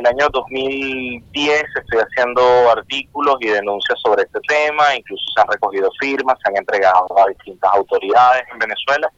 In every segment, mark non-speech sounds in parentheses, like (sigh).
el año 2010 estoy haciendo artículos y denuncias sobre este tema, incluso se han recogido firmas, se han entregado a distintas autoridades en Venezuela.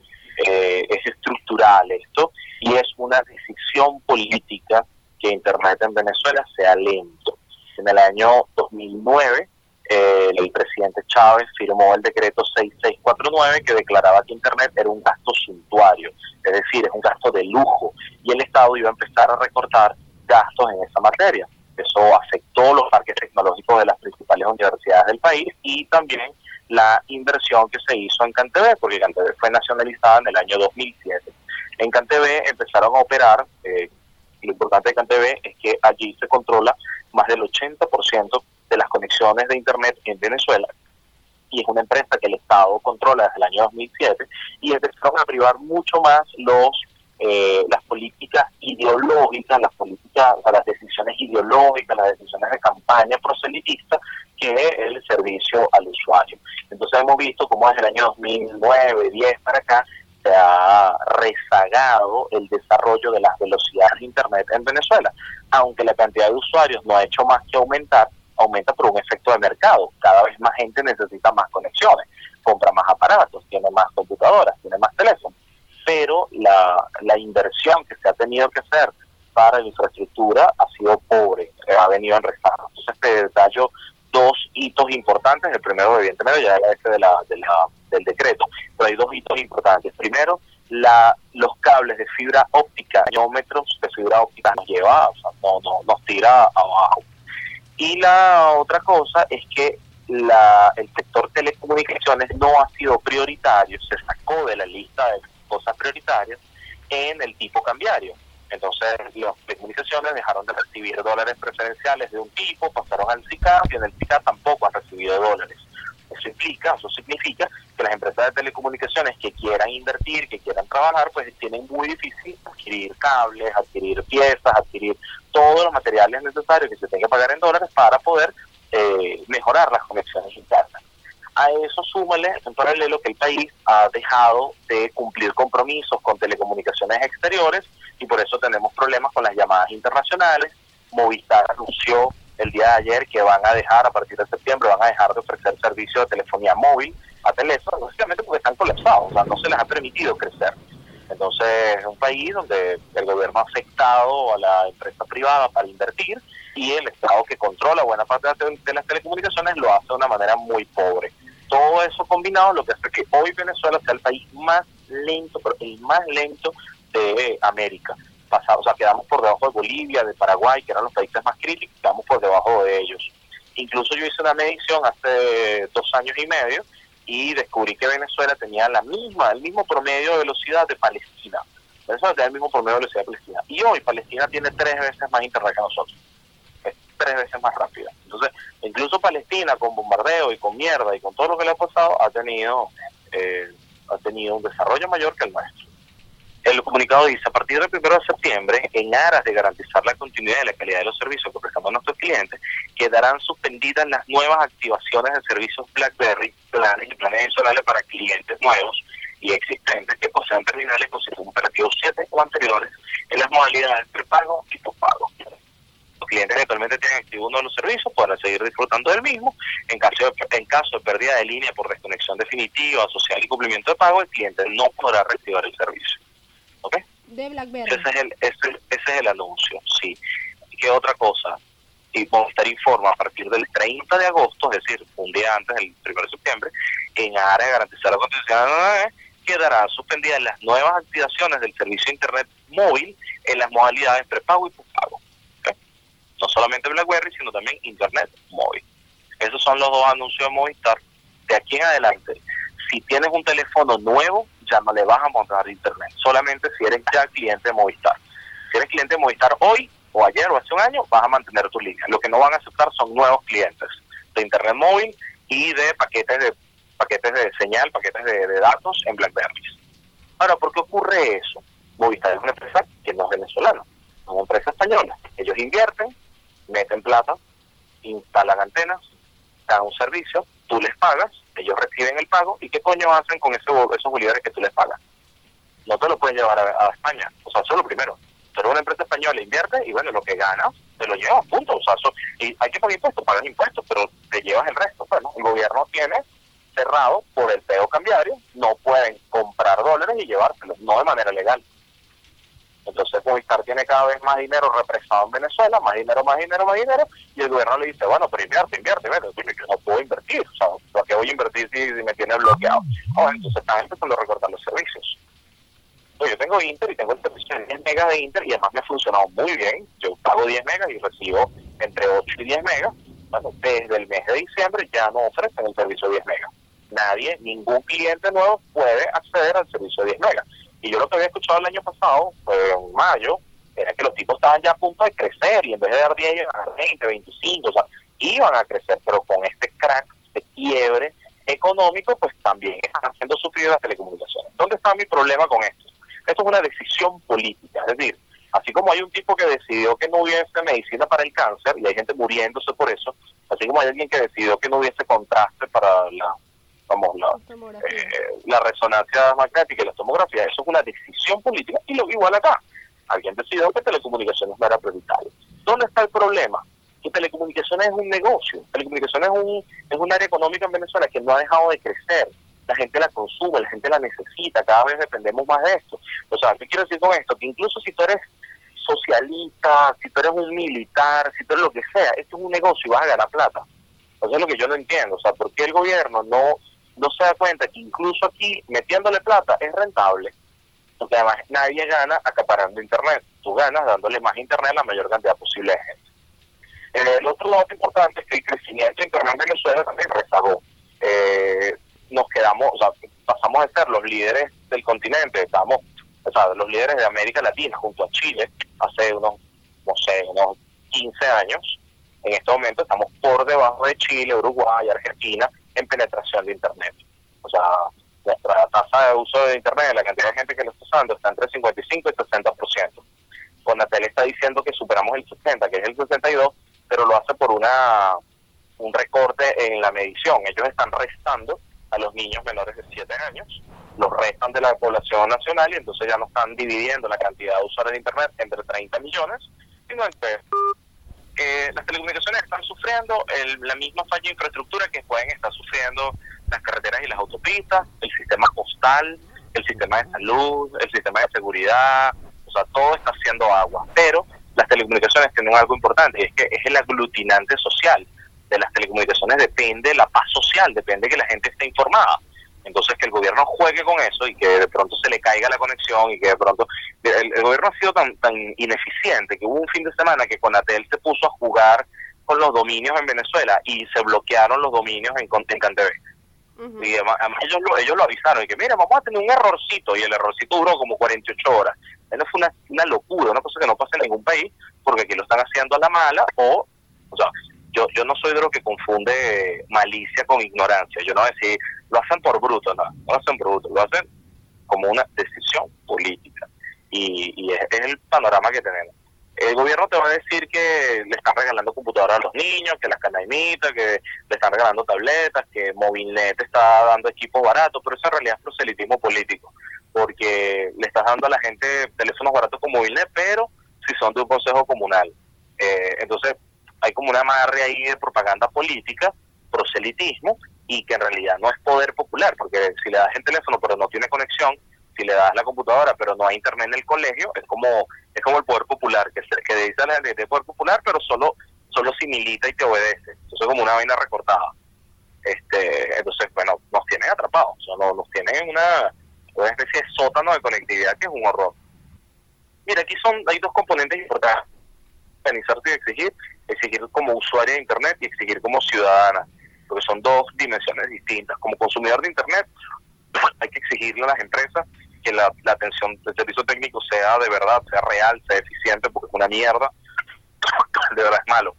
Eh, es estructural esto y es una decisión política que Internet en Venezuela sea lento. En el año 2009 eh, el presidente Chávez firmó el decreto 6649 que declaraba que Internet era un gasto suntuario, es decir, es un gasto de lujo, y el Estado iba a empezar a recortar gastos en esa materia. Eso afectó los parques tecnológicos de las principales universidades del país y también la inversión que se hizo en CanTV, porque CanTV fue nacionalizada en el año 2007. En CanTV empezaron a operar, eh, lo importante de CanTV es que allí se controla más del 80% de las conexiones de Internet en Venezuela y es una empresa que el Estado controla desde el año 2007 y empezaron a privar mucho más los eh, las políticas ideológicas, las políticas, las decisiones ideológicas, las decisiones de campaña proselitista que el servicio al usuario. Entonces hemos visto cómo desde el año 2009, 10 para acá se ha rezagado el desarrollo de las velocidades de Internet en Venezuela, aunque la cantidad de usuarios no ha hecho más que aumentar, aumenta por un efecto de mercado. Cada vez más gente necesita más conexiones, compra más aparatos, tiene más computadoras, tiene más teléfonos pero la inversión que se ha tenido que hacer para la infraestructura ha sido pobre, ha venido en rezago. Entonces te detallo dos hitos importantes. El primero, evidentemente, ya era ese de la, de la, del decreto, pero hay dos hitos importantes. Primero, la, los cables de fibra óptica, kilómetros de fibra óptica nos lleva, o sea, no, no, nos tira abajo. Y la otra cosa es que la, el sector telecomunicaciones no ha sido prioritario, se sacó de la lista de cosas prioritarias en el tipo cambiario. Entonces, las comunicaciones dejaron de recibir dólares preferenciales de un tipo, pasaron al SICAP y en el SICAP tampoco han recibido dólares. Eso implica, eso significa que las empresas de telecomunicaciones que quieran invertir, que quieran trabajar, pues tienen muy difícil adquirir cables, adquirir piezas, adquirir todos los materiales necesarios que se tengan que pagar en dólares para poder eh, mejorar las conexiones internas. A eso súmale en paralelo que el país ha dejado de cumplir compromisos con telecomunicaciones exteriores y por eso tenemos problemas con las llamadas internacionales. Movistar anunció el día de ayer que van a dejar, a partir de septiembre, van a dejar de ofrecer servicio de telefonía móvil a teléfono, básicamente porque están colapsados, o sea, no se les ha permitido crecer. Entonces, es un país donde el gobierno ha afectado a la empresa privada para invertir y el Estado que controla buena parte de las telecomunicaciones lo hace de una manera muy pobre todo eso combinado lo que hace que hoy Venezuela sea el país más lento, pero el más lento de América. Pasado, o sea, quedamos por debajo de Bolivia, de Paraguay, que eran los países más críticos, quedamos por debajo de ellos. Incluso yo hice una medición hace dos años y medio y descubrí que Venezuela tenía la misma, el mismo promedio de velocidad de Palestina. Venezuela tenía el mismo promedio de velocidad de Palestina. Y hoy Palestina tiene tres veces más internet que nosotros tres veces más rápida. Entonces, incluso Palestina con bombardeo y con mierda y con todo lo que le ha pasado, ha tenido, eh, ha tenido un desarrollo mayor que el nuestro. El comunicado dice, a partir del 1 de septiembre, en aras de garantizar la continuidad y la calidad de los servicios que prestamos a nuestros clientes, quedarán suspendidas las nuevas activaciones de servicios BlackBerry, planes y planes adicionales para clientes nuevos y existentes que posean terminales con sistema operativo 7 o anteriores en las modalidades prepago y pospago clientes que actualmente tienen activo uno de los servicios podrán seguir disfrutando del mismo. En caso de, caso de pérdida de línea por desconexión definitiva, social y cumplimiento de pago, el cliente no podrá reactivar el servicio. ¿Ok? De BlackBerry. Ese es el, ese, es el anuncio, sí. ¿Qué otra cosa? Y Movistar informa a partir del 30 de agosto, es decir, un día antes del 1 de septiembre, en área de garantizar la continuidad quedarán suspendidas las nuevas activaciones del servicio de Internet móvil en las modalidades prepago y postpago no solamente BlackBerry, sino también Internet móvil. Esos son los dos anuncios de Movistar. De aquí en adelante, si tienes un teléfono nuevo, no le vas a montar Internet, solamente si eres ya cliente de Movistar. Si eres cliente de Movistar hoy, o ayer, o hace un año, vas a mantener tu línea. Lo que no van a aceptar son nuevos clientes de Internet móvil y de paquetes de paquetes de señal, paquetes de, de datos en BlackBerry. Ahora, ¿por qué ocurre eso? Movistar es una empresa que no es venezolana, es una empresa española. Ellos invierten, meten plata, instalan antenas, dan un servicio, tú les pagas, ellos reciben el pago, ¿y qué coño hacen con ese, esos bolívares que tú les pagas? No te lo pueden llevar a, España, o sea, eso es lo primero. Eres una empresa española, invierte y bueno, lo que ganas te lo llevas, punto. O sea, y hay que pagar impuestos, pagas impuestos, pero te llevas el resto. Bueno, el gobierno tiene cerrado por el peo cambiario, no pueden comprar dólares y llevárselos, no de manera legal. Entonces Movistar tiene cada vez más dinero represado en Venezuela, más dinero, más dinero, más dinero, y el gobierno le dice, bueno, pero invierte, invierte, invierte. yo no puedo invertir, o sea, ¿por qué voy a invertir si, me tiene bloqueado? Oh, entonces están empezando a recortar los servicios. yo tengo Inter y tengo el servicio de 10 megas de Inter y además me ha funcionado muy bien. Yo pago 10 megas y recibo entre 8 y 10 megas. Bueno, desde el mes de diciembre ya no ofrecen el servicio de 10 megas. Nadie, ningún cliente nuevo puede acceder al servicio de 10 megas y yo lo que había escuchado el año pasado, en mayo, era que los tipos estaban ya a punto de crecer y en vez de dar 10, iban a dar 20, 25, o sea, iban a crecer, pero con este crack, de quiebre económico, pues también están haciendo sufrir las telecomunicaciones. ¿Dónde está mi problema con esto? Esto es una decisión política, es decir, así como hay un tipo que decidió que no hubiese medicina para el cáncer y hay gente muriéndose por eso, así como hay alguien que decidió que no hubiese contraste para la la, eh, la resonancia magnética y la tomografía, eso es una decisión política y lo igual acá. Alguien decidió que telecomunicaciones no era prioritario. ¿Dónde está el problema? Que telecomunicaciones es un negocio, telecomunicaciones es un, es un área económica en Venezuela que no ha dejado de crecer. La gente la consume, la gente la necesita, cada vez dependemos más de esto. O sea, ¿qué quiero decir con esto? Que incluso si tú eres socialista, si tú eres un militar, si tú eres lo que sea, esto es un negocio y vas a ganar plata. Eso es lo que yo no entiendo. O sea, ¿por qué el gobierno no no se da cuenta que incluso aquí metiéndole plata es rentable, porque además nadie gana acaparando Internet, tú ganas dándole más Internet a la mayor cantidad posible de gente. El otro lado importante es que el crecimiento de Internet en Venezuela también rezagó. Eh, nos quedamos, o sea, pasamos a ser los líderes del continente, estamos, o sea, los líderes de América Latina junto a Chile hace unos, no sé, unos 15 años. En este momento estamos por debajo de Chile, Uruguay, Argentina en penetración de Internet. O sea, nuestra tasa de uso de Internet, la cantidad de gente que lo está usando, está entre 55 y 60%. Conatel está diciendo que superamos el 60, que es el 62, pero lo hace por una un recorte en la medición. Ellos están restando a los niños menores de 7 años, los restan de la población nacional y entonces ya no están dividiendo la cantidad de usuarios de Internet entre 30 millones, sino entre eh, las telecomunicaciones están sufriendo la misma falla de infraestructura que pueden estar sufriendo las carreteras y las autopistas, el sistema postal, el sistema de salud, el sistema de seguridad, o sea, todo está haciendo agua. Pero las telecomunicaciones tienen algo importante y es que es el aglutinante social. De las telecomunicaciones depende la paz social, depende que la gente esté informada. Entonces, que el gobierno juegue con eso y que de pronto se le caiga la conexión y que de pronto. El, gobierno ha sido tan, tan ineficiente que hubo un fin de semana que Conatel se puso a jugar con los dominios en Venezuela y se bloquearon los dominios en TV. Y además, ellos, lo, ellos lo avisaron y que, mira, vamos a tener un errorcito. Y el errorcito duró como 48 horas. Eso fue una, una locura, una cosa que no pasa en ningún país, porque aquí lo están haciendo a la mala o. O sea, yo, yo no soy de lo que confunde malicia con ignorancia. Yo no voy a decir, lo hacen por bruto, no, lo hacen bruto, lo hacen como una decisión política. Y, y es, el panorama que tenemos. El gobierno te va a decir que le están regalando computadoras a los niños, que las canaimitas, que le están regalando tabletas, que Movilnet está dando equipos baratos, pero eso en realidad es proselitismo político, porque le estás dando a la gente teléfonos baratos con Movilnet, pero si son de un consejo comunal. Eh, entonces, hay como una amarre ahí de propaganda política, proselitismo, y que en realidad no es poder popular, porque si le das el teléfono pero no tiene conexión, si le das la computadora pero no hay internet en el colegio, es como es como el poder popular, que, se, que dice la gente de poder popular, pero solo solo milita y te obedece. Eso es como una vaina recortada. este Entonces, bueno, nos tienen atrapados, o sea, nos, tienen en una, una especie de sótano de conectividad que es un horror. Mira, aquí son hay dos componentes importantes organizarte y exigir, exigir como usuario de Internet y exigir como ciudadana, dimensiones distintas. Como consumidor de Internet, (clears throat) hay que exigirle a las empresas que la, atención del servicio técnico sea de verdad, sea real, sea eficiente, porque es una mierda, (clears throat) de verdad es malo.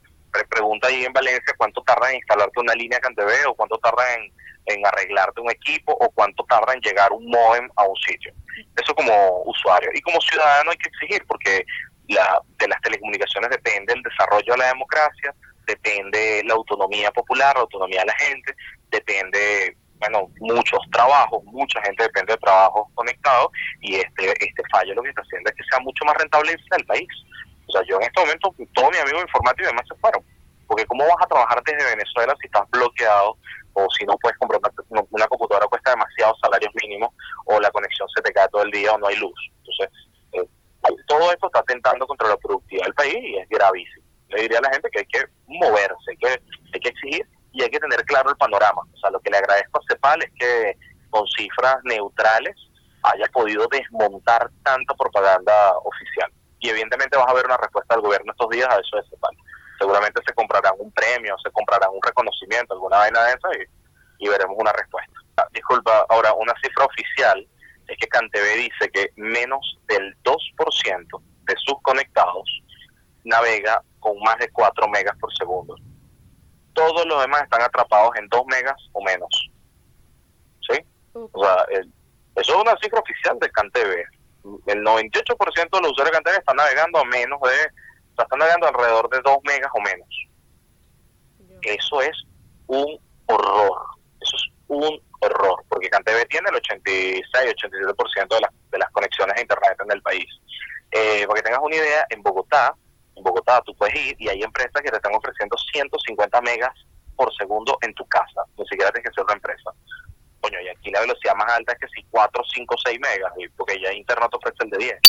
pregunta ahí en Valencia cuánto tarda en instalarte una línea CanTV o cuánto tarda en, en arreglarte un equipo o cuánto tarda en llegar un modem a un sitio. Eso como usuario. Y como ciudadano hay que exigir, porque la, de las telecomunicaciones depende el desarrollo de la democracia, depende la autonomía popular, la autonomía de la gente, depende bueno, muchos trabajos, mucha gente depende de trabajos conectados y este este fallo lo que está haciendo es que sea mucho más rentable el país. O sea, yo en este momento, todos mis amigos informáticos y demás se fueron. Porque ¿cómo vas a trabajar desde Venezuela si estás bloqueado o si no puedes comprar una, computadora cuesta demasiados salarios mínimos o la conexión se te cae todo el día o no hay luz? Entonces, eh, todo esto está atentando contra la productividad del país y es gravísimo. Le diría a la gente que hay que moverse, que hay que exigir y hay que tener claro el panorama. O sea, lo que le agradezco a CEPAL es que con cifras neutrales haya podido desmontar tanta propaganda oficial. Y evidentemente vas a ver una respuesta del gobierno estos días a eso de CEPAL. Seguramente se comprarán un premio, se comprarán un reconocimiento, alguna vaina de eso y, y veremos una respuesta. Ah, disculpa, ahora una cifra oficial es que Cantv dice que menos del 2% de sus conectados navega con más de 4 megas por segundo todos los demás están atrapados en 2 megas o menos. ¿Sí? O sea, eso es una cifra oficial de CanTV. El 98% de los usuarios de CanTV están navegando a menos de, o sea, están navegando alrededor de 2 megas o menos. Eso es un horror. Eso es un horror, porque CanTV tiene el 86-87% de, las, de las conexiones a Internet en el país. Eh, para que tengas una idea, en Bogotá en Bogotá tú puedes ir y hay empresas que te están ofreciendo 150 megas por segundo en tu casa, ni siquiera tienes que ser una empresa. Coño, y aquí la velocidad más alta es que si 4, 5, 6 megas, porque ya internet te ofrece el de 10.